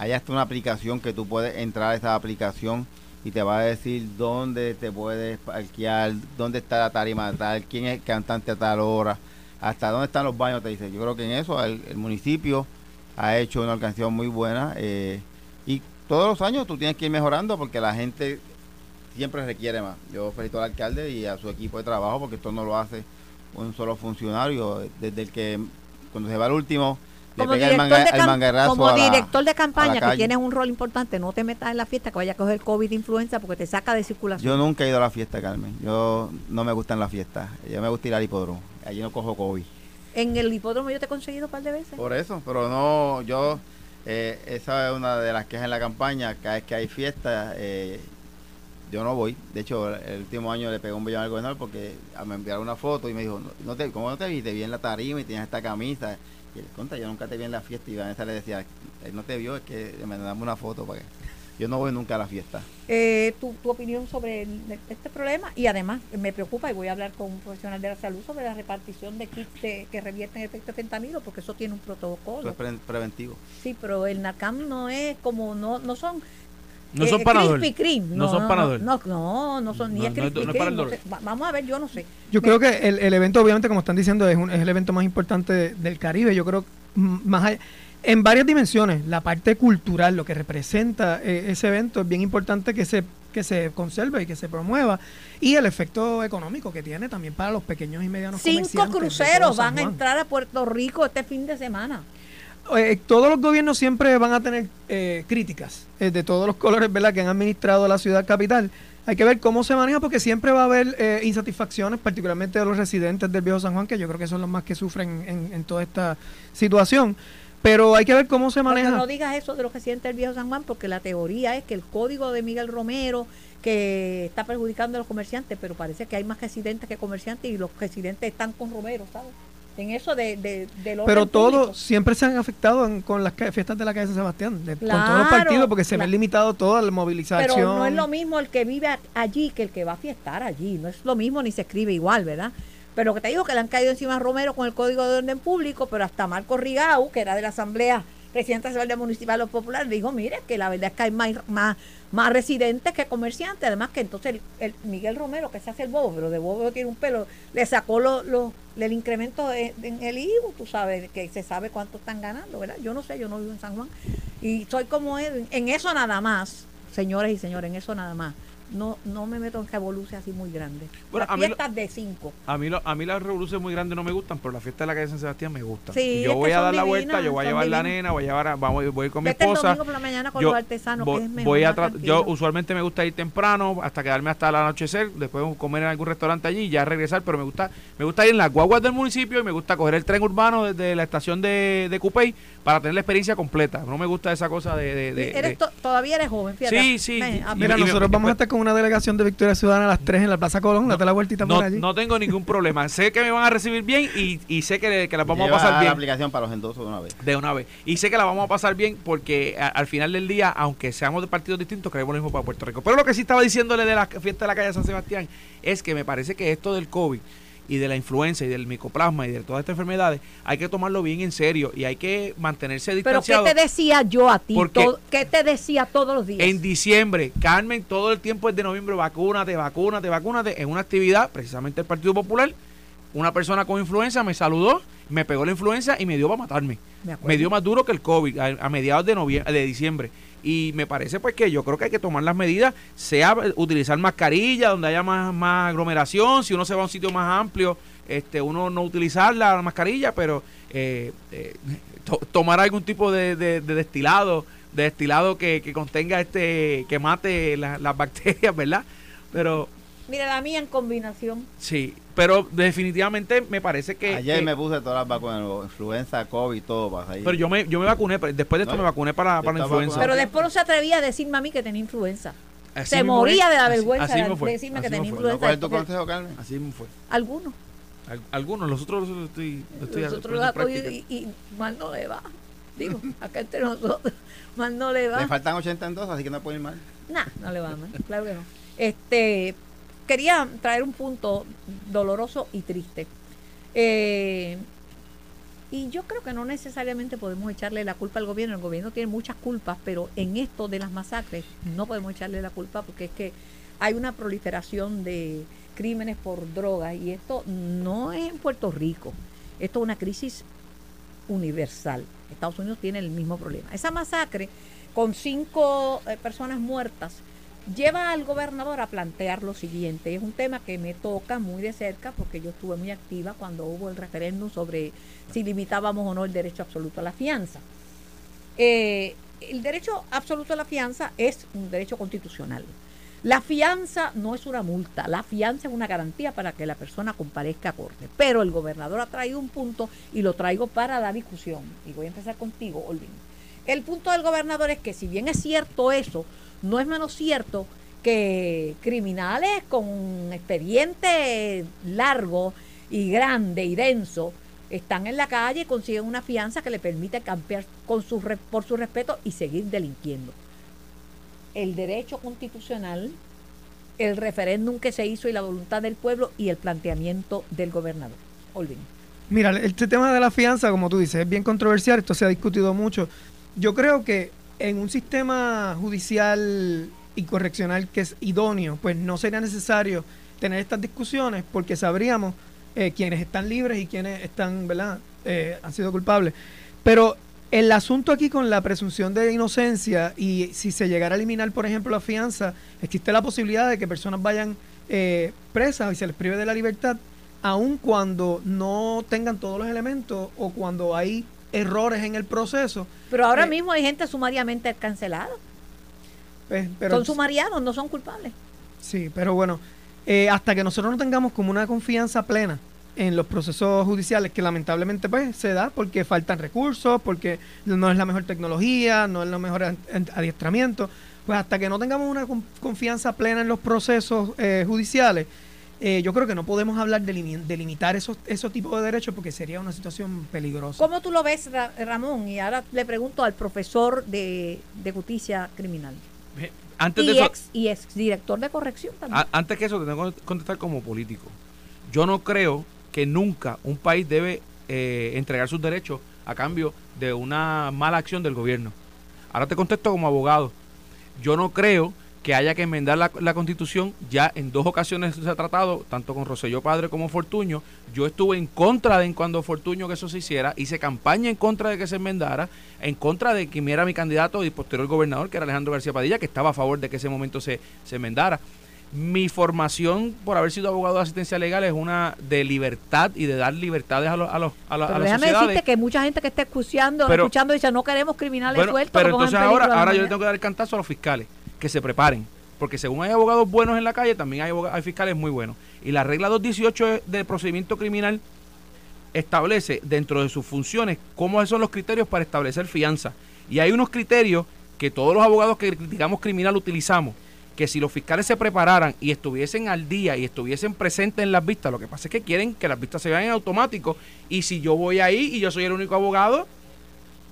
Hay hasta una aplicación que tú puedes entrar a esa aplicación y te va a decir dónde te puedes parquear, dónde está la tarima tal, quién es el cantante a tal hora, hasta dónde están los baños, te dice. Yo creo que en eso el, municipio ha hecho una organización muy buena eh, y todos los años tú tienes que ir mejorando porque la gente siempre requiere más. Yo felicito al alcalde y a su equipo de trabajo porque esto no lo hace un solo funcionario. Desde el que cuando se va el último, Como director, manga- de cam- como director de campaña que tienes un rol importante, no te metas en la fiesta que vaya a coger COVID influenza porque te saca de circulación. Yo nunca he ido a la fiesta, Carmen. Yo no me gustan las fiestas. Yo me gusta ir al hipódromo. Allí no cojo COVID. En el hipódromo yo te he conseguido un par de veces. Por eso, pero no, yo, eh, esa es una de las quejas en la campaña, cada vez que hay fiesta, eh, yo no voy. De hecho, el último año le pegó un billón al gobernador porque me enviaron una foto y me dijo, no, no te, ¿cómo no te vi? Te vi en la tarima y tenías esta camisa. Y él, yo nunca te vi en la fiesta y Vanessa le decía, él no te vio, es que me dame una foto para que... Yo no voy nunca a la fiesta. Eh, tu, tu opinión sobre el- este problema y además me preocupa y voy a hablar con un profesional de la salud sobre la repartición de kits de- que revierten efecto de fentanilo porque eso tiene un Eso protocolo. es pre- preventivo. Sí, pero el Narcam no es como, no, no son... No eh, son Panadol. No son Panadol. No, no, no son ni No, es no no no Vamos a ver, yo no sé. Yo Me- creo que el, el evento, obviamente, como están diciendo, es, un- es el evento más importante de- del Caribe. Yo creo más allá- en varias dimensiones. La parte cultural, lo que representa eh, ese evento, es bien importante que se que se conserve y que se promueva y el efecto económico que tiene también para los pequeños y medianos Cinco comerciantes cruceros van a entrar a Puerto Rico este fin de semana. Eh, todos los gobiernos siempre van a tener eh, críticas eh, de todos los colores ¿verdad? que han administrado la ciudad capital. Hay que ver cómo se maneja porque siempre va a haber eh, insatisfacciones, particularmente de los residentes del Viejo San Juan, que yo creo que son los más que sufren en, en toda esta situación. Pero hay que ver cómo se maneja. no digas eso de los residentes del Viejo San Juan, porque la teoría es que el código de Miguel Romero que está perjudicando a los comerciantes, pero parece que hay más residentes que comerciantes y los residentes están con Romero, ¿sabes? En eso de, de, del Pero todos siempre se han afectado en- con las fiestas de la calle San Sebastián, de- con todos los partidos, porque se claro. ven limitado toda la movilización. Pero no es lo mismo el que vive allí que el que va a fiestar allí. No es lo mismo ni se escribe igual, ¿verdad? Pero que te digo que le han caído encima a Romero con el Código de Orden Público, pero hasta Marco Rigau, que era de la Asamblea Presidente de la Municipal de los Populares, dijo, mire, que la verdad es que hay más, más, más residentes que comerciantes. Además que entonces el, el Miguel Romero, que se hace el bobo, pero de bobo tiene un pelo, le sacó lo, lo- el incremento de- en el IVU, tú sabes, que se sabe cuánto están ganando, ¿verdad? Yo no sé, yo no vivo en San Juan. Y soy como Edwin. En eso nada más, señores y señores, en eso nada más. No, no me meto en revoluciones así muy grandes. Bueno, Las lo- fiestas de cinco. A mí, lo- a mí las revoluciones muy grandes no me gustan, pero la fiesta de la calle San Sebastián me gusta. Sí, yo voy a dar la vuelta, yo voy a llevar la divinas. nena, voy a llevar a- vamos, voy con mi Vete el esposa. domingo por la mañana con Yo los artesanos, voy, que es mejor. voy a más tra- tranquilo. yo usualmente me gusta ir temprano hasta quedarme hasta el anochecer, después comer en algún restaurante allí y ya regresar, pero me gusta me gusta ir en las guaguas del municipio y me gusta coger el tren urbano desde la estación de, de Cupey para tener la experiencia completa. No me gusta esa cosa de... de- de- Eres de- to- todavía eres joven, fíjate. Sí, sí, Ven, y- a- Mira, nosotros y- vamos a estar con una delegación de Victoria Ciudadana a las 3 en la Plaza Colón, date la vueltita no, por allí. no tengo ningún problema. sé que me van a recibir bien y, y sé que, que las vamos a pasar la bien. aplicación para los endosos de una vez. De una vez. Y sé que la vamos a pasar bien porque a- al final del día, aunque seamos de partidos distintos, queremos lo mismo para Puerto Rico. Pero lo que sí estaba diciéndole de la fiesta de la calle San Sebastián es que me parece que esto del COVID y de la influenza y del micoplasma y de todas estas enfermedades, hay que tomarlo bien en serio y hay que mantenerse Pero ¿qué distanciado. te decía yo a ti? Porque- Todo- ¿Qué te decía todos los días? En diciembre, Carmen, todo el tiempo es de noviembre, vacúnate, vacúnate, vacúnate, en una actividad, precisamente el Partido Popular, una persona con influenza me saludó, me pegó la influenza y me dio para matarme. Me dio más duro que el COVID a, a mediados de noviembre, de diciembre. Y me parece pues que yo creo que hay que tomar las medidas, sea eh, utilizar mascarilla donde haya más, más aglomeración, si uno se va a un sitio más amplio, este uno no utilizar la mascarilla, pero eh, eh, to- tomar algún tipo de, de- de destilado, de destilado que, que contenga este, que mate la- las bacterias, ¿verdad? Pero Mira, la mía en combinación. sí, pero definitivamente me parece que... Ayer que- me puse todas las vacunas, influenza, COVID, todo para ahí. pero yo me, yo me vacuné, pero después de esto No, me vacuné para, para la influenza. Pero después no se atrevía a decirme a mí que tenía influenza. Así se moría de la vergüenza así de fue, decirme que tenía mismo fue. ¿No influenza. cuál es tu consejo, Carmen? Así mismo fue. Algunos. Al- algunos, los otros los estoy, los estoy en práctica. cogido y, y mal no le va. Digo, acá entre nosotros, mal no le va. Le faltan 82, así que no puede ir mal. Nah, no le va mal, claro que no. Este, quería traer un punto doloroso y triste. Eh, y yo creo que no necesariamente podemos echarle la culpa al gobierno. El gobierno tiene muchas culpas, pero en esto de las masacres no podemos echarle la culpa porque es que hay una proliferación de crímenes por drogas y esto no es en Puerto Rico. Esto es una crisis universal. Estados Unidos tiene el mismo problema. Esa masacre con cinco eh, personas muertas lleva al gobernador a plantear lo siguiente. Es un tema que me toca muy de cerca porque yo estuve muy activa cuando hubo el referéndum sobre si limitábamos o no el derecho absoluto a la fianza. Eh, el derecho absoluto a la fianza es un derecho constitucional. La fianza no es una multa, la fianza es una garantía para que la persona comparezca a corte. Pero el gobernador ha traído un punto y lo traigo para la discusión. Y voy a empezar contigo, Olvin. El punto del gobernador es que si bien es cierto eso, no es menos cierto que criminales con un expediente largo y grande y denso están en la calle y consiguen una fianza que le permite campear con su, por su respeto y seguir delinquiendo. El derecho constitucional, el referéndum que se hizo y la voluntad del pueblo y el planteamiento del gobernador. Olvin. Mira, este tema de la fianza, como tú dices, es bien controversial, esto se ha discutido mucho. Yo creo que en un sistema judicial y correccional que es idóneo, pues no sería necesario tener estas discusiones porque sabríamos eh, quiénes están libres y quiénes están, ¿verdad?, eh, han sido culpables. Pero el asunto aquí con la presunción de inocencia y si se llegara a eliminar, por ejemplo, la fianza, existe la posibilidad de que personas vayan eh, presas y se les prive de la libertad, aun cuando no tengan todos los elementos o cuando hay errores en el proceso. Pero ahora Eh, mismo hay gente sumariamente cancelada. pues, pero, son sumariados, no son culpables. Sí, pero bueno, eh, hasta que nosotros no tengamos como una confianza plena en los procesos judiciales, que lamentablemente pues se da porque faltan recursos, porque no es la mejor tecnología, no es el mejor ad- adiestramiento, pues hasta que no tengamos una con- confianza plena en los procesos eh, judiciales, eh, yo creo que no podemos hablar de, limi- de limitar esos, esos tipos de derechos porque sería una situación peligrosa. ¿Cómo tú lo ves, Ra- Ramón? Y ahora le pregunto al profesor de, de justicia criminal. Antes de Y eso, ex, y ex director de corrección también. a- antes que eso, te tengo que contestar como político. Yo no creo que nunca un país debe eh, entregar sus derechos a cambio de una mala acción del gobierno. Ahora te contesto como abogado. Yo no creo que haya que enmendar la, la constitución. Ya en dos ocasiones se ha tratado, tanto con Roselló Padre como Fortuño. Yo estuve en contra de en cuando Fortuño que eso se hiciera. Hice campaña en contra de que se enmendara, en contra de que me era mi candidato y posterior gobernador, que era Alejandro García Padilla, que estaba a favor de que ese momento se, se enmendara. Mi formación por haber sido abogado de asistencia legal es una de libertad y de dar libertades a, los a, los, a, la- a Pero las déjame sociedades. decirte que mucha gente que está escuchando, Pero- escuchando dice no queremos criminales Bueno, sueltos. pero entonces en ahora, a ahora yo le tengo que dar el cantazo a los fiscales, que se preparen. Porque según hay abogados buenos en la calle, también hay, fiscales muy buenos. Y la regla 218 del procedimiento criminal establece dentro de sus funciones cómo son los criterios para establecer fianza. Y hay unos criterios que todos los abogados que criticamos criminal utilizamos, que si los fiscales se prepararan y estuviesen al día y estuviesen presentes en las vistas, lo que pasa es que quieren que las vistas se vean en automático. Y si yo voy ahí y yo soy el único abogado,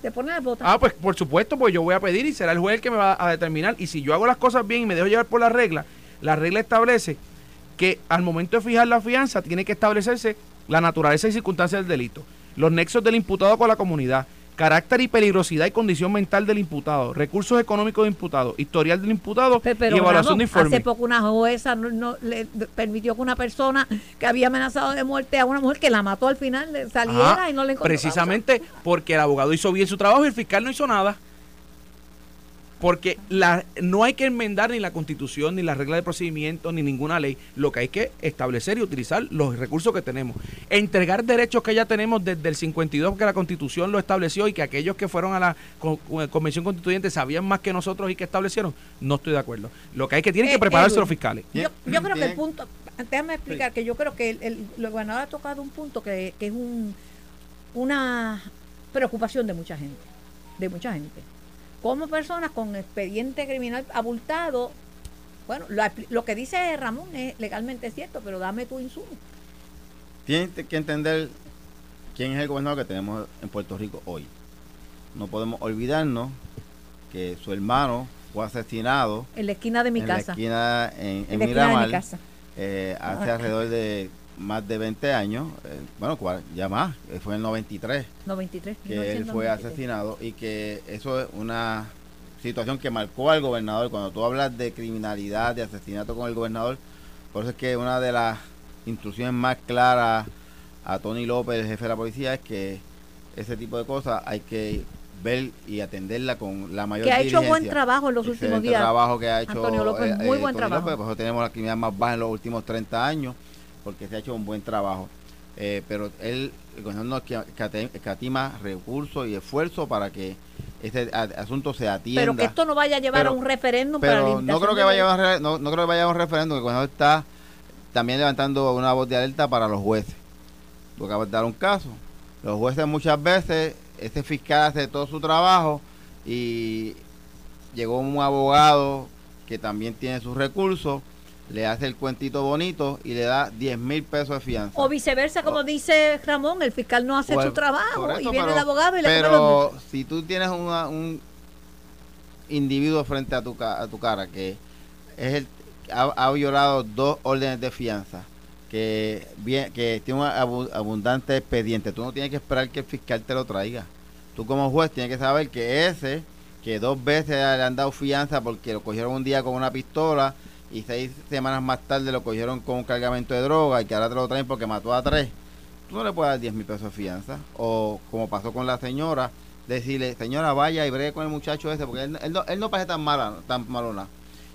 Te ponen el botón. Ah, pues por supuesto, pues yo voy a pedir y será el juez el que me va a determinar. Y si yo hago las cosas bien y me dejo llevar por la regla, la regla establece que al momento de fijar la fianza tiene que establecerse la naturaleza y circunstancias del delito, los nexos del imputado con la comunidad, carácter y peligrosidad y condición mental del imputado, recursos económicos del imputado, historial del imputado Pero, y evaluación de informe. hace poco una jueza no, no- le permitió que una persona que había amenazado de muerte a una mujer que la mató al final saliera Ajá, y no le encontró Precisamente porque el abogado hizo bien su trabajo y el fiscal no hizo nada. Porque la, no hay que enmendar ni la constitución, ni la regla de procedimiento, ni ninguna ley. Lo que hay que establecer y utilizar los recursos que tenemos. Entregar derechos que ya tenemos desde el 52, que la constitución lo estableció y que aquellos que fueron a la con- con- convención constituyente sabían más que nosotros y que establecieron, no estoy de acuerdo. Lo que hay que tienen Eh, que prepararse Edwin. los fiscales. Yo, yo creo que el punto, déjame explicar que yo creo que el, el, el gobernador ha tocado un punto que, que es un, una preocupación de mucha gente, de mucha gente. Como personas con expediente criminal abultado, bueno, lo, que dice Ramón es legalmente cierto, pero dame tu insumo. Tienen que entender quién es el gobernador que tenemos en Puerto Rico hoy. No podemos olvidarnos que su hermano fue asesinado En la esquina de mi en casa. la esquina en, en en la esquina de Miramar mi casa. eh, hace Ah. alrededor de más de 20 años, eh, bueno, ya más, eh, fue en el 93 93. que él fue 1993. asesinado y que eso es una situación que marcó al gobernador. Cuando tú hablas de criminalidad, de asesinato con el gobernador, por eso es que una de las instrucciones más claras a Tony López, el jefe de la policía, es que ese tipo de cosas hay que ver y atenderla con la mayor Que ha hecho buen trabajo en los últimos días. trabajo que ha hecho Antonio López, muy buen Tony trabajo. López, por eso tenemos la criminalidad más baja en los últimos 30 años, porque se ha hecho un buen trabajo. Eh, pero él, el que- escatima recursos y esfuerzos para que este a- asunto se atienda. Pero que esto no vaya a llevar Pero- a un referéndum para la Pero no creo que vaya a no, no creo que vaya a un referéndum, que el gobernador está también levantando una voz de alerta para los jueces. Porque acabo de dar un caso. Los jueces muchas veces, ese fiscal hace todo su trabajo y llegó un abogado que también tiene sus recursos, le hace el cuentito bonito y le da 10 mil pesos de fianza. O viceversa, como O- dice Ramón, el fiscal no hace su trabajo y viene pero- el abogado y le los Pero si tú tienes una- un individuo frente a tu, a tu cara que es el ha, ha violado dos órdenes de fianza, que, bien, que tiene un abu- abundante expediente, tú no tienes que esperar que el fiscal te lo traiga. Tú como juez tienes que saber que ese, que dos veces le han dado fianza porque lo cogieron un día con una pistola y seis semanas más tarde lo cogieron con un cargamento de droga y que ahora te lo traen porque mató a tres tú no le puedes dar 10 mil pesos de fianza. O como pasó con la señora, decirle, señora, vaya y bregue con el muchacho ese, porque él, él no, él no parece tan mala, tan malona.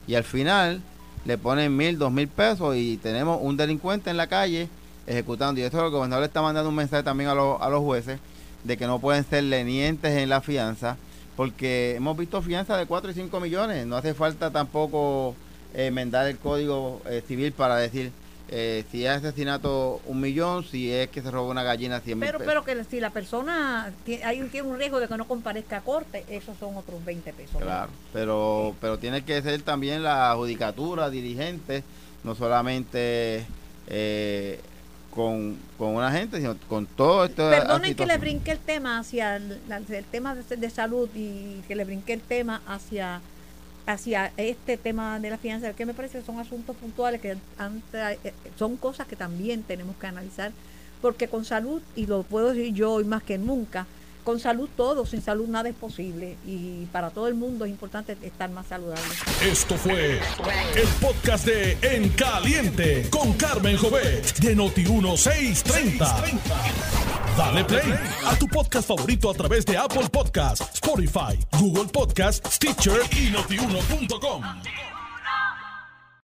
Y al final le ponen mil, dos mil pesos y tenemos un delincuente en la calle ejecutando. Y eso el gobernador le está mandando un mensaje también a, los- a los jueces de que no pueden ser lenientes en la fianza, porque hemos visto fianza de 4 y 5 millones. No hace falta tampoco enmendar el código eh, civil para decir eh, si es asesinato un millón, si es que se robó una gallina 100 mil Pero, pesos. pero que si la persona tiene, hay un, tiene un riesgo de que no comparezca a corte, esos son otros 20 pesos. Claro, pero, pero tiene que ser también la judicatura dirigente, no solamente eh, con, con una gente, sino con todo esto. Perdonen que le brinque el tema hacia el tema de, de salud y que le brinque el tema hacia hacia este tema de la fianza, que me parece que son asuntos puntuales que eh, son cosas que también tenemos que analizar, porque con salud, y lo puedo decir yo hoy más que nunca, con salud todo, sin salud nada es posible, y para todo el mundo es importante estar más saludable. Esto fue el podcast de En Caliente con Carmen Jovet de Noti1630. Dale play a tu podcast favorito a través de Apple Podcasts, Spotify, Google Podcasts, Stitcher y notiuno.com.